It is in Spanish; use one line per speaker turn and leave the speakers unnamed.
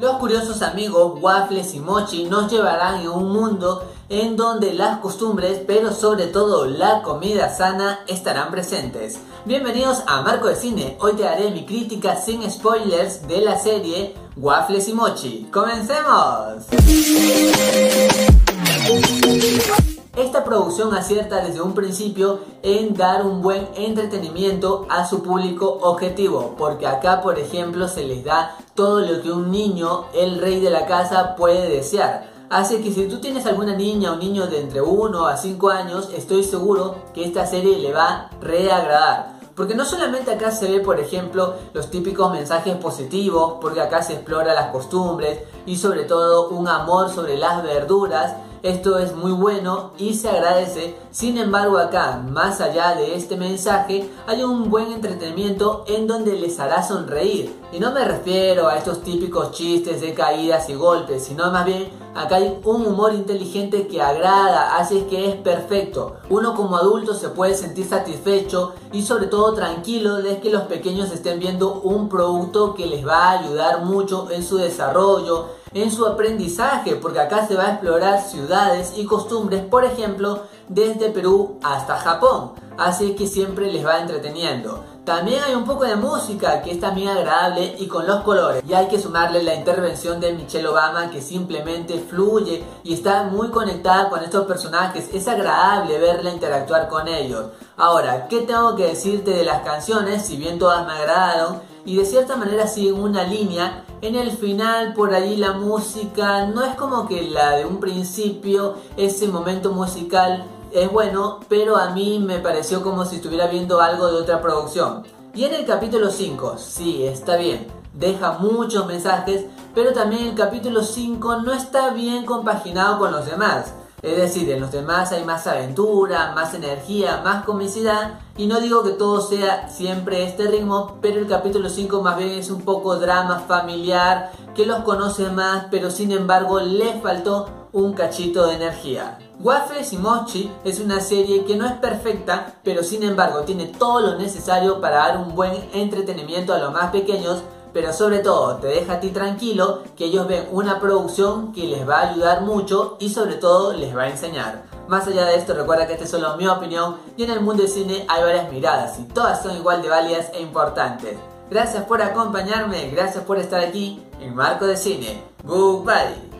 Los curiosos amigos Waffles y Mochi nos llevarán en un mundo en donde las costumbres, pero sobre todo la comida sana, estarán presentes. Bienvenidos a Marco de Cine. Hoy te haré mi crítica sin spoilers de la serie Waffles y Mochi. ¡Comencemos! Esta producción acierta desde un principio en dar un buen entretenimiento a su público objetivo, porque acá por ejemplo se les da todo lo que un niño, el rey de la casa, puede desear. Así que si tú tienes alguna niña o niño de entre 1 a 5 años, estoy seguro que esta serie le va a reagradar. Porque no solamente acá se ve, por ejemplo, los típicos mensajes positivos, porque acá se explora las costumbres y sobre todo un amor sobre las verduras, esto es muy bueno y se agradece. Sin embargo, acá, más allá de este mensaje, hay un buen entretenimiento en donde les hará sonreír. Y no me refiero a estos típicos chistes de caídas y golpes, sino más bien acá hay un humor inteligente que agrada, así que es perfecto. Uno como adulto se puede sentir satisfecho y sobre todo tranquilo de que los pequeños estén viendo un producto que les va a ayudar mucho en su desarrollo, en su aprendizaje, porque acá se va a explorar ciudades y costumbres, por ejemplo, desde Perú hasta Japón. Así que siempre les va entreteniendo. También hay un poco de música que es también agradable y con los colores. Y hay que sumarle la intervención de Michelle Obama que simplemente fluye y está muy conectada con estos personajes. Es agradable verla interactuar con ellos. Ahora, ¿qué tengo que decirte de las canciones? Si bien todas me agradaron y de cierta manera siguen una línea, en el final por allí la música no es como que la de un principio, ese momento musical es bueno, pero a mí me pareció como si estuviera viendo algo de otra producción. Y en el capítulo 5, sí, está bien, deja muchos mensajes, pero también el capítulo 5 no está bien compaginado con los demás. Es decir, en los demás hay más aventura, más energía, más comicidad. Y no digo que todo sea siempre este ritmo, pero el capítulo 5 más bien es un poco drama familiar, que los conoce más, pero sin embargo le faltó un cachito de energía. Waffles y Mochi es una serie que no es perfecta, pero sin embargo tiene todo lo necesario para dar un buen entretenimiento a los más pequeños, pero sobre todo te deja a ti tranquilo que ellos ven una producción que les va a ayudar mucho y sobre todo les va a enseñar. Más allá de esto, recuerda que esta es solo mi opinión y en el mundo del cine hay varias miradas y todas son igual de válidas e importantes. Gracias por acompañarme, gracias por estar aquí en Marco de Cine. Goodbye.